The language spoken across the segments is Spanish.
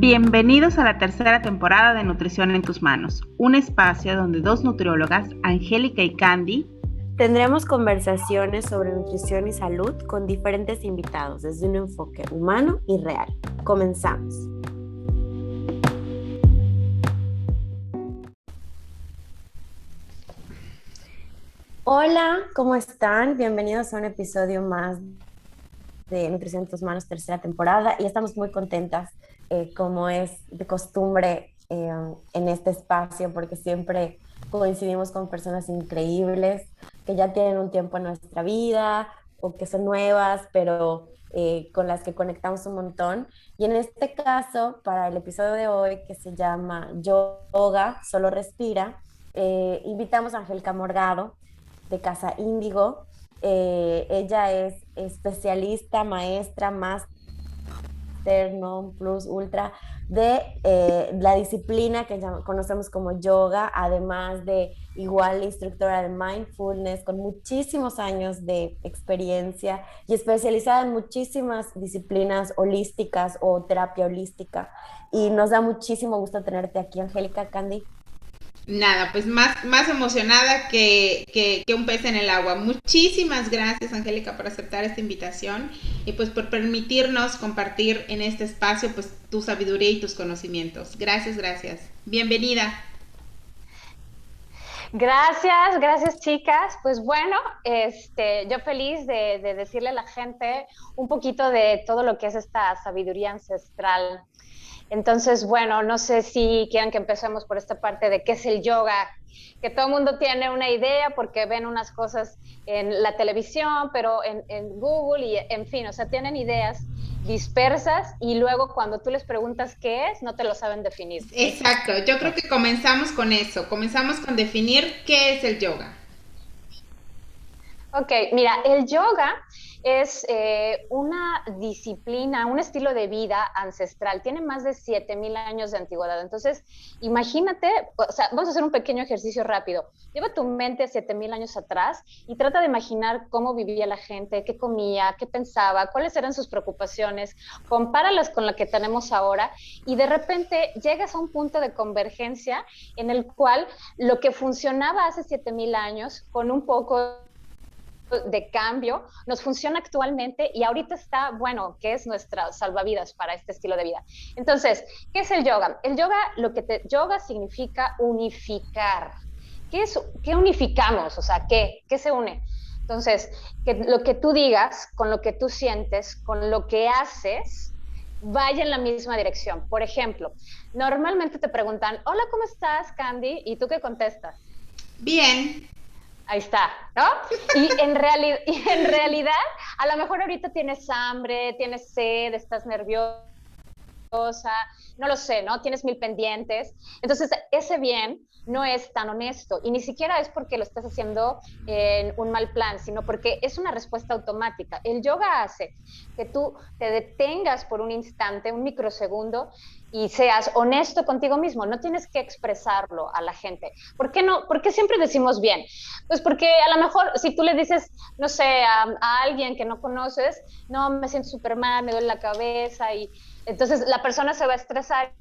Bienvenidos a la tercera temporada de Nutrición en tus manos, un espacio donde dos nutriólogas, Angélica y Candy, tendremos conversaciones sobre nutrición y salud con diferentes invitados desde un enfoque humano y real. Comenzamos. Hola, ¿cómo están? Bienvenidos a un episodio más de Nutrición en tus manos, tercera temporada, y estamos muy contentas eh, como es de costumbre eh, en este espacio, porque siempre coincidimos con personas increíbles que ya tienen un tiempo en nuestra vida o que son nuevas, pero eh, con las que conectamos un montón. Y en este caso, para el episodio de hoy, que se llama Yoga, solo respira, invitamos a Angélica Morgado de Casa Índigo. ella es especialista, maestra, más non plus, ultra, de eh, la disciplina que conocemos como yoga, además de igual instructora de mindfulness, con muchísimos años de experiencia y especializada en muchísimas disciplinas holísticas o terapia holística. Y nos da muchísimo gusto tenerte aquí, Angélica Candy. Nada, pues más, más emocionada que, que, un pez en el agua. Muchísimas gracias, Angélica, por aceptar esta invitación y pues por permitirnos compartir en este espacio pues tu sabiduría y tus conocimientos. Gracias, gracias. Bienvenida. Gracias, gracias chicas. Pues bueno, este, yo feliz de, de decirle a la gente un poquito de todo lo que es esta sabiduría ancestral entonces, bueno, no sé si quieran que empecemos por esta parte de qué es el yoga, que todo el mundo tiene una idea porque ven unas cosas en la televisión, pero en, Google y en fin, o sea, tienen ideas dispersas y luego cuando tú les preguntas qué es, no te lo saben definir. Exacto, yo creo que comenzamos con eso, comenzamos con definir qué es el yoga. Ok, mira, el yoga es eh, una disciplina, un estilo de vida ancestral. Tiene más de 7000 años de antigüedad. Entonces, imagínate, o sea, vamos a hacer un pequeño ejercicio rápido. Lleva tu mente 7000 años atrás y trata de imaginar cómo vivía la gente, qué comía, qué pensaba, cuáles eran sus preocupaciones, compáralas con la que tenemos ahora y de repente llegas a un punto de convergencia en el cual lo que funcionaba hace 7000 años con un poco de cambio nos funciona actualmente y ahorita está, bueno, que es nuestra salvavidas para este estilo de vida. Entonces, ¿qué es el yoga? El yoga, lo que te, yoga significa unificar. ¿Qué es, qué unificamos? O sea, ¿qué? ¿Qué se une? Entonces, que lo que tú digas, con lo que tú sientes, con lo que haces, vaya en la misma dirección. Por ejemplo, normalmente te preguntan, hola, ¿cómo estás, Candy? ¿Y tú qué contestas? Bien. Ahí está, ¿no? Y en, y en realidad, a lo mejor ahorita tienes hambre, tienes sed, estás no lo sé, ¿no? Tienes mil pendientes. Entonces, ese bien no es tan honesto y ni siquiera es porque lo estás haciendo en un mal plan, sino porque es una respuesta automática. El yoga hace que tú te detengas por un instante, un microsegundo y seas honesto contigo mismo, no tienes que expresarlo a la gente. ¿Por qué no? ¿Por qué siempre decimos bien? Pues porque a lo mejor si tú le dices, no sé, a, a alguien que no conoces, no, me siento súper mal, me duele la cabeza y entonces la persona se va a estresar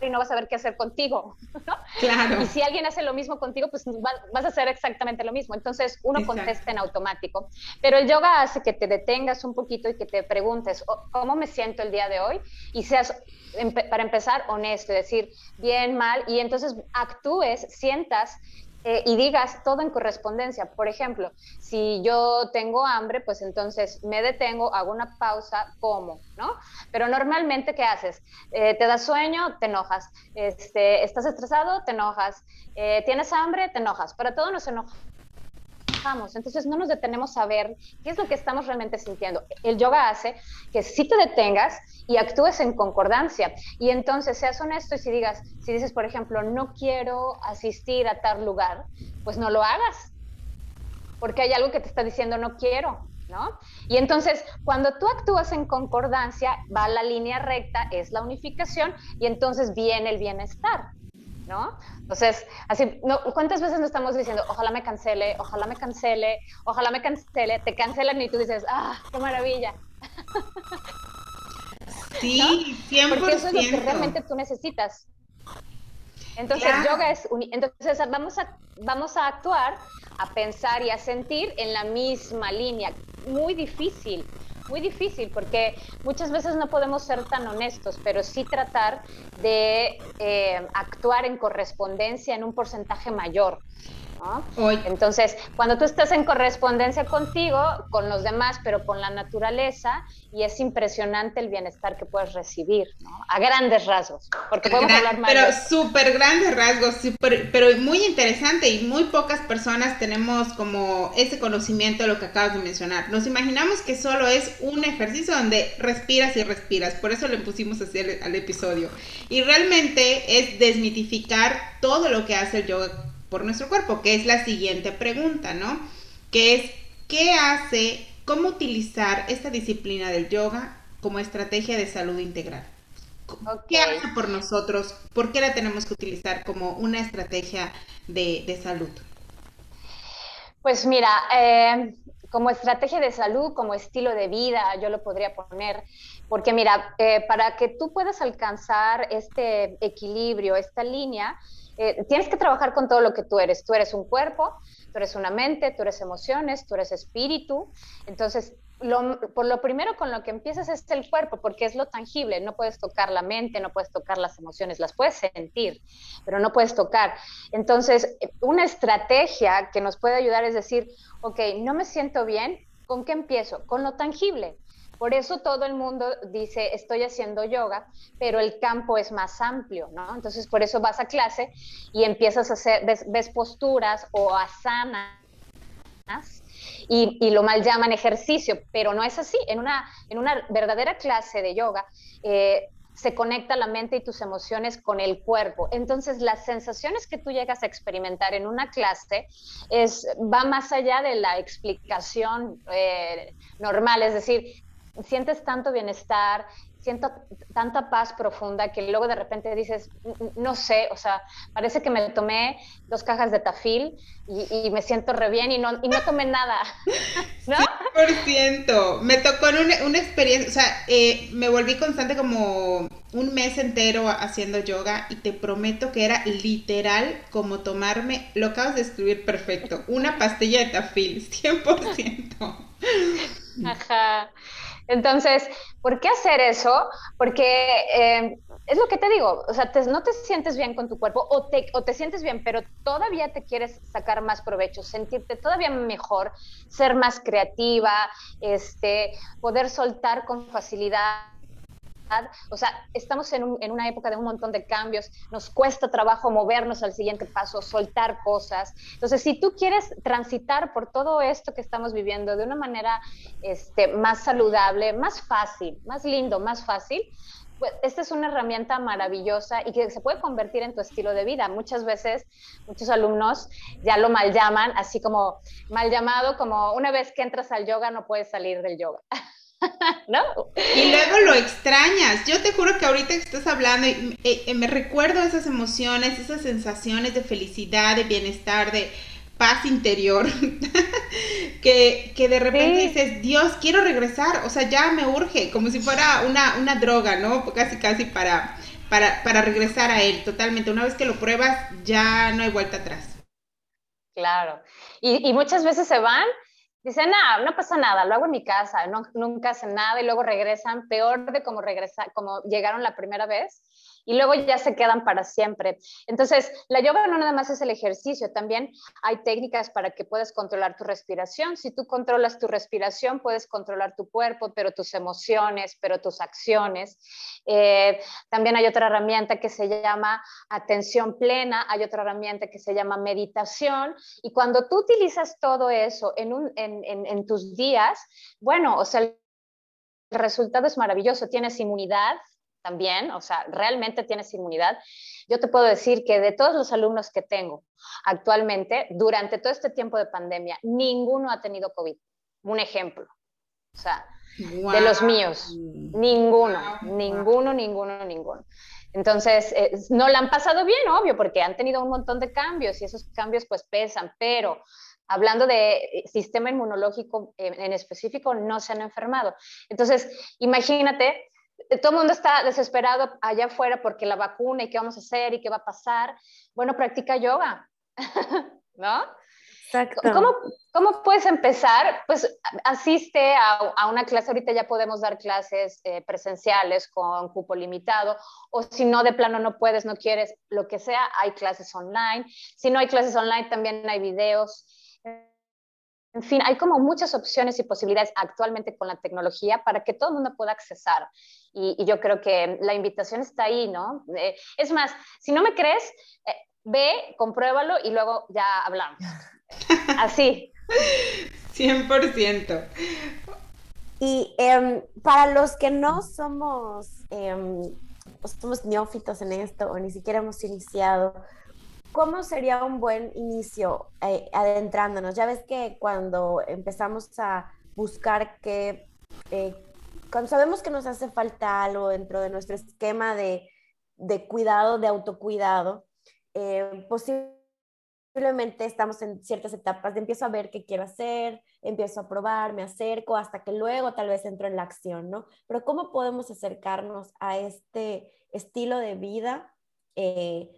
y no vas a saber qué hacer contigo. Claro. Y si alguien hace lo mismo contigo, pues vas a hacer exactamente lo mismo. Entonces uno contesta en automático. Pero el yoga hace que te detengas un poquito y que te preguntes, oh, ¿cómo me siento el día de hoy? Y seas, para empezar, honesto, decir bien, mal, y entonces actúes, sientas eh, y digas todo en correspondencia. Por ejemplo, si yo tengo hambre, pues entonces me detengo, hago una pausa, como, ¿no? Pero normalmente, ¿qué haces? Eh, te das sueño, te enojas. Este, estás estresado, te enojas. Eh, tienes hambre, te enojas. Pero todo nos entonces no nos detenemos a ver qué es lo que estamos realmente sintiendo. El yoga hace que si te detengas y actúes en concordancia y entonces seas honesto y si digas, si dices, por ejemplo, no quiero asistir a tal lugar, pues no lo hagas, porque hay algo que te está diciendo no quiero. ¿No? Y entonces, cuando tú actúas en concordancia, va la línea recta, es la unificación, y entonces viene el bienestar. ¿No? Entonces, así, no, ¿cuántas veces no estamos diciendo, ojalá me cancele, ojalá me cancele, ojalá me cancele, te cancelan y tú dices, ah, qué maravilla. Sí, 100%. Porque eso es lo que realmente tú necesitas. Entonces, yoga es entonces vamos a vamos a actuar, a pensar y a sentir en la misma línea. Muy difícil, muy difícil porque muchas veces no podemos ser tan honestos, pero sí tratar de eh, actuar en correspondencia en un porcentaje mayor. Entonces, cuando tú estás en correspondencia contigo, con los demás, pero con la naturaleza, y es impresionante el bienestar que puedes recibir, ¿no? A grandes rasgos, porque podemos hablar más. Pero súper grandes rasgos, pero muy interesante y muy pocas personas tenemos como ese conocimiento de lo que acabas de mencionar. Nos imaginamos que solo es un ejercicio donde respiras y respiras, por eso le pusimos así al episodio. Y realmente es desmitificar todo lo que hace el yoga por nuestro cuerpo, que es la siguiente pregunta, ¿no? Que es, ¿qué hace, cómo utilizar esta disciplina del yoga como estrategia de salud integral? ¿Qué hace por nosotros? ¿Por qué la tenemos que utilizar como una estrategia de, salud? Pues mira, eh, como estrategia de salud, como estilo de vida, yo lo podría poner, porque mira, eh, para que tú puedas alcanzar este equilibrio, esta línea, eh, tienes que trabajar con todo lo que tú eres. Tú eres un cuerpo, tú eres una mente, tú eres emociones, tú eres espíritu. Entonces, por lo primero con lo que empiezas es el cuerpo, porque es lo tangible. No puedes tocar la mente, no puedes tocar las emociones, las puedes sentir, pero no puedes tocar. Entonces, una estrategia que nos puede ayudar es decir, ok, no me siento bien, ¿con qué empiezo? Con lo tangible. Por eso todo el mundo dice, estoy haciendo yoga, pero el campo es más amplio, ¿no? Entonces, por eso vas a clase y empiezas a hacer, ves, posturas o asanas y, lo mal llaman ejercicio, pero no es así. En una, en una verdadera clase de yoga, eh, se conecta la mente y tus emociones con el cuerpo. Entonces, las sensaciones que tú llegas a experimentar en una clase es, va más allá de la explicación eh, normal, es decir, sientes tanto bienestar, siento tanta paz profunda que luego de repente dices, no sé, o sea, parece que me tomé dos cajas de tafil y, me siento re bien y no, y no tomé nada, ¿no? 100%. Me tocó en una, una experiencia, o sea, eh, me volví constante como un mes entero haciendo yoga y te prometo que era literal como tomarme, lo acabas de escribir perfecto, una pastilla de tafil, 100%. Ajá. Entonces, ¿por qué hacer eso? Porque eh, es lo que te digo, o sea, no te sientes bien con tu cuerpo o te, o te sientes bien, pero todavía te quieres sacar más provecho, sentirte todavía mejor, ser más creativa, este, poder soltar con facilidad o sea, estamos en, una época de un montón de cambios, nos cuesta trabajo movernos al siguiente paso, soltar cosas. Entonces, si tú quieres transitar por todo esto que estamos viviendo de una manera este, más saludable, más fácil, más lindo, más fácil, pues esta es una herramienta maravillosa y que se puede convertir en tu estilo de vida. Muchas veces, muchos alumnos ya lo mal llaman, así como mal llamado, como una vez que entras al yoga no puedes salir del yoga. ¿No? Y luego lo extrañas. Yo te juro que ahorita que estás hablando, y, eh, eh, me recuerdo esas emociones, esas sensaciones de felicidad, de bienestar, de paz interior, que, de repente dices, Dios, quiero regresar, o sea, ya me urge, como si fuera una, una droga, ¿no? Casi, casi para, para, para regresar a él, totalmente. Una vez que lo pruebas, ya no hay vuelta atrás. Claro. Y, y muchas veces se van Dicen, no, no pasa nada, lo hago en mi casa, no, nunca hacen nada y luego regresan peor de como, regresa, como llegaron la primera vez y luego ya se quedan para siempre. Entonces, la yoga no nada más es el ejercicio, también hay técnicas para que puedas controlar tu respiración. Si tú controlas tu respiración, puedes controlar tu cuerpo, pero tus emociones, pero tus acciones. Eh, también hay otra herramienta que se llama atención plena, hay otra herramienta que se llama meditación. Y cuando tú utilizas todo eso en, un, en, en, en tus días, bueno, o sea, el resultado es maravilloso. Tienes inmunidad, también, o sea, realmente tienes inmunidad. Yo te puedo decir que de todos los alumnos que tengo actualmente, durante todo este tiempo de pandemia, ninguno ha tenido COVID. Un ejemplo. O sea, de los míos, ninguno, ninguno, ninguno, ninguno. Entonces, eh, no la han pasado bien, obvio, porque han tenido un montón de cambios y esos cambios pues pesan, pero hablando de eh, sistema inmunológico en específico, no se han enfermado. Entonces, imagínate todo el mundo está desesperado allá afuera porque la vacuna y qué vamos a hacer y qué va a pasar. Bueno, practica yoga, ¿no? Exacto. ¿Cómo, ¿Cómo, puedes empezar? Pues asiste a, a, una clase, ahorita ya podemos dar clases eh, presenciales con cupo limitado, o si no, de plano no puedes, no quieres, lo que sea, hay clases online. Si no hay clases online, también hay videos. En fin, hay como muchas opciones y posibilidades actualmente con la tecnología para que todo el mundo pueda accesar. Y, yo creo que la invitación está ahí, ¿no? Eh, es más, si no me crees, eh, ve, compruébalo y luego ya hablamos. Así. 100%. Y em, para los que no somos, em, somos neófitos en esto o ni siquiera hemos iniciado, ¿cómo sería un buen inicio eh, adentrándonos? Ya ves que cuando empezamos a buscar que, eh, cuando sabemos que nos hace falta algo dentro de nuestro esquema de, de cuidado, de autocuidado, eh, posiblemente estamos en ciertas etapas empiezo a ver qué quiero hacer, empiezo a probar, me acerco, hasta que luego tal vez entro en la acción, ¿no? Pero ¿cómo podemos acercarnos a este estilo de vida? Eh,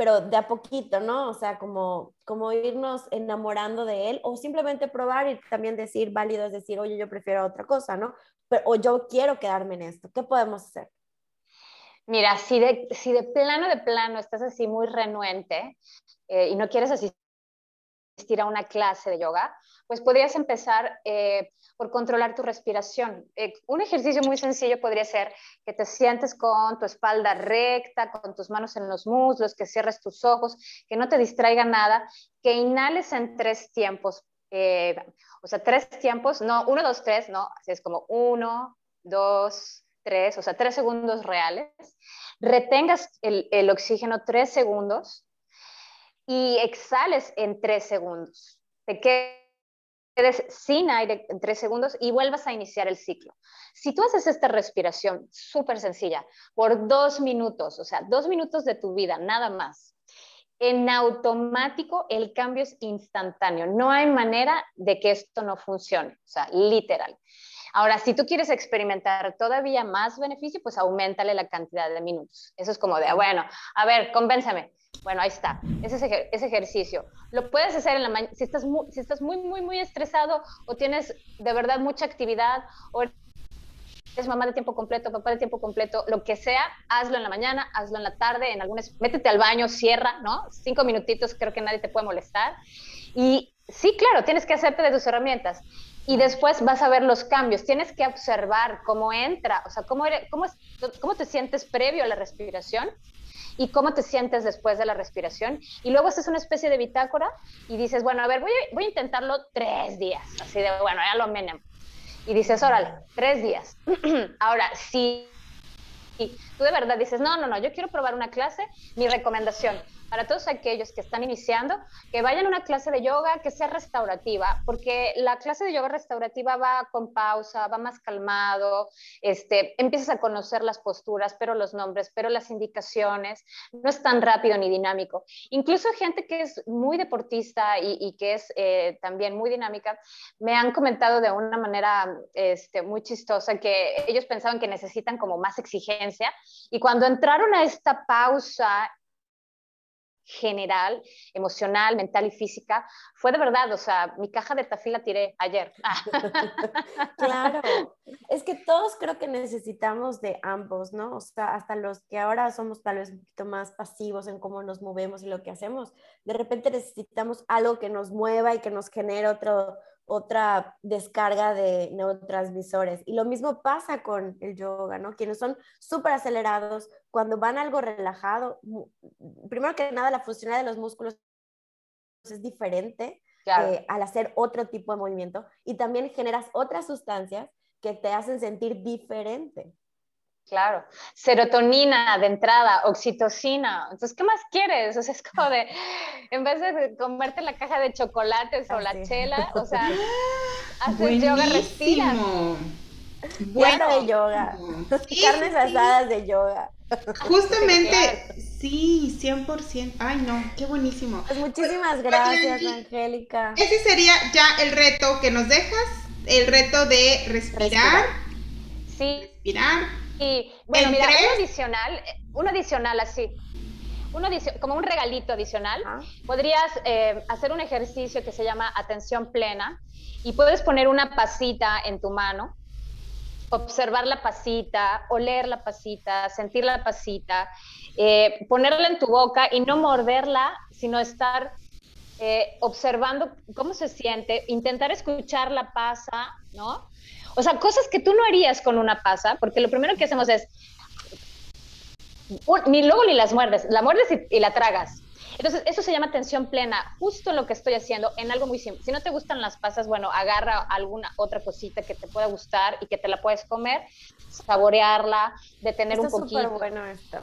pero de a poquito, ¿no? O sea, como, como irnos enamorando de él o simplemente probar y también decir, válido es decir, oye, yo prefiero otra cosa, ¿no? Pero, o yo quiero quedarme en esto, ¿qué podemos hacer? Mira, si de, si de plano, de plano estás así muy renuente eh, y no quieres asistir a una clase de yoga, pues podrías empezar eh, por controlar tu respiración. Eh, un ejercicio muy sencillo podría ser que te sientes con tu espalda recta, con tus manos en los muslos, que cierres tus ojos, que no te distraiga nada, que inhales en tres tiempos. Eh, o sea, tres tiempos, no, uno, dos, tres, no, así es como uno, dos, tres, o sea, tres segundos reales. Retengas el, el oxígeno tres segundos y exhales en tres segundos. Te quedas sin aire en tres segundos y vuelvas a iniciar el ciclo. Si tú haces esta respiración súper sencilla por dos minutos, o sea, dos minutos de tu vida, nada más, en automático el cambio es instantáneo. No hay manera de que esto no funcione, o sea, literal. Ahora, si tú quieres experimentar todavía más beneficio, pues aumentale la cantidad de minutos. Eso es como de, bueno, a ver, convénceme. Bueno, ahí está, ese, ese ejercicio. Lo puedes hacer en la mañana, si estás, muy, si estás muy, muy, muy estresado o tienes de verdad mucha actividad o eres mamá de tiempo completo, papá de tiempo completo, lo que sea, hazlo en la mañana, hazlo en la tarde, en algunas, métete al baño, cierra, ¿no? Cinco minutitos, creo que nadie te puede molestar. Y sí, claro, tienes que hacerte de tus herramientas. Y después vas a ver los cambios. Tienes que observar cómo entra, o sea, cómo, cómo, cómo te sientes previo a la respiración y cómo te sientes después de la respiración. Y luego haces una especie de bitácora y dices, bueno, a ver, voy a, voy a intentarlo tres días, así de, bueno, ya lo menem. Y dices, órale, tres días. Ahora, si tú de verdad dices, no, no, no, yo quiero probar una clase, mi recomendación, para todos aquellos que están iniciando, que vayan a una clase de yoga que sea restaurativa, porque la clase de yoga restaurativa va con pausa, va más calmado, este, empiezas a conocer las posturas, pero los nombres, pero las indicaciones, no es tan rápido ni dinámico. Incluso gente que es muy deportista y, que es eh, también muy dinámica, me han comentado de una manera este, muy chistosa que ellos pensaban que necesitan como más exigencia y cuando entraron a esta pausa general, emocional, mental y física, fue de verdad, o sea, mi caja de tafil la tiré ayer. claro, es que todos creo que necesitamos de ambos, ¿no? O sea, hasta los que ahora somos tal vez un poquito más pasivos en cómo nos movemos y lo que hacemos, de repente necesitamos algo que nos mueva y que nos genere otro, otra descarga de neurotransmisores. Y lo mismo pasa con el yoga, ¿no? Quienes son súper acelerados, cuando van algo relajado, primero que nada, la funcionalidad de los músculos es diferente eh, al hacer otro tipo de movimiento y también generas otras sustancias que te hacen sentir diferente. Claro, serotonina de entrada, oxitocina. Entonces, ¿qué más quieres? O sea, es como de, en vez de comerte la caja de chocolates o la chela, o sea, haces yoga, respiras. Bueno, de yoga. Carnes asadas de yoga. Justamente, sí, 100%. Ay, no, qué buenísimo. Pues muchísimas gracias, Angélica. Ese sería ya el reto que nos dejas, el reto de respirar Sí. Respirar. Y bueno, mira, un adicional, un adicional así. Uno como un regalito adicional, podrías eh, hacer un ejercicio que se llama atención plena y puedes poner una pasita en tu mano, observar la pasita, oler la pasita, sentir la pasita, eh, ponerla en tu boca y no morderla, sino estar eh, observando cómo se siente, intentar escuchar la pasa, ¿no? O sea, cosas que tú no harías con una pasa, porque lo primero que hacemos es, ni luego ni las muerdes, la muerdes y, la tragas. Entonces, eso se llama atención plena, justo lo que estoy haciendo en algo muy simple. Si no te gustan las pasas, bueno, agarra alguna otra cosita que te pueda gustar y que te la puedes comer, saborearla, detener un poquito. Es bueno esto.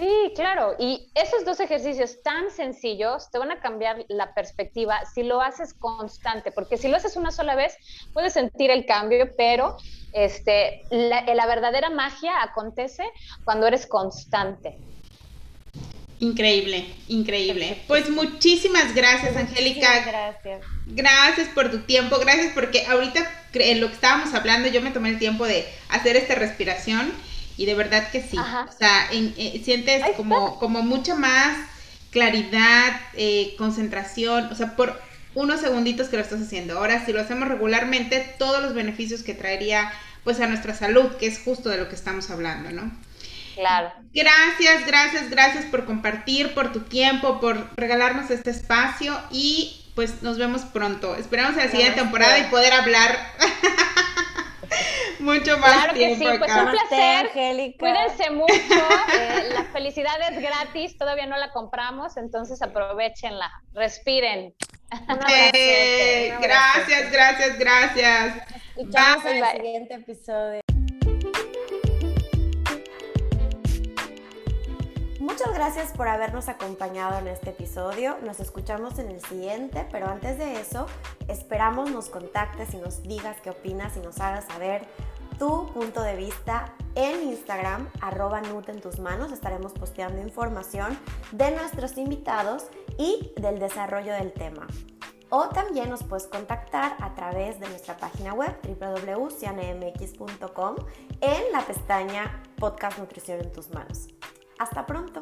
Sí, claro. Y esos dos ejercicios tan sencillos te van a cambiar la perspectiva si lo haces constante, porque si lo haces una sola vez, puedes sentir el cambio, pero este, la, verdadera magia acontece cuando eres constante. Increíble, increíble. Pues muchísimas gracias, Angélica. Gracias. Gracias por tu tiempo, gracias porque ahorita en lo que estábamos hablando yo me tomé el tiempo de hacer esta respiración y de verdad que sí. O sea, eh, sientes como, como mucha más claridad, eh, concentración, o sea, por unos segunditos que lo estás haciendo. Ahora, si lo hacemos regularmente, todos los beneficios que traería pues a nuestra salud, que es justo de lo que estamos hablando, ¿no? Claro. Gracias, gracias, gracias por compartir, por tu tiempo, por regalarnos este espacio y pues nos vemos pronto. Esperamos a la siguiente temporada y poder hablar mucho más claro que sí, pues un placer. Cuídense mucho. Eh, la felicidad es gratis, todavía no la compramos, entonces aprovechenla, respiren. Eh, gracias, gracias, gracias. Escuchamos en el siguiente episodio. Muchas gracias por habernos acompañado en este episodio. Nos escuchamos en el siguiente, pero antes de eso, esperamos nos contactes y nos digas qué opinas y nos hagas saber tu punto de vista en Instagram, arroba Nut tus manos. Estaremos posteando información de nuestros invitados y del desarrollo del tema. O también nos puedes contactar a través de nuestra página web www.cianemx.com en la pestaña Podcast Nutrición en tus manos. Hasta pronto.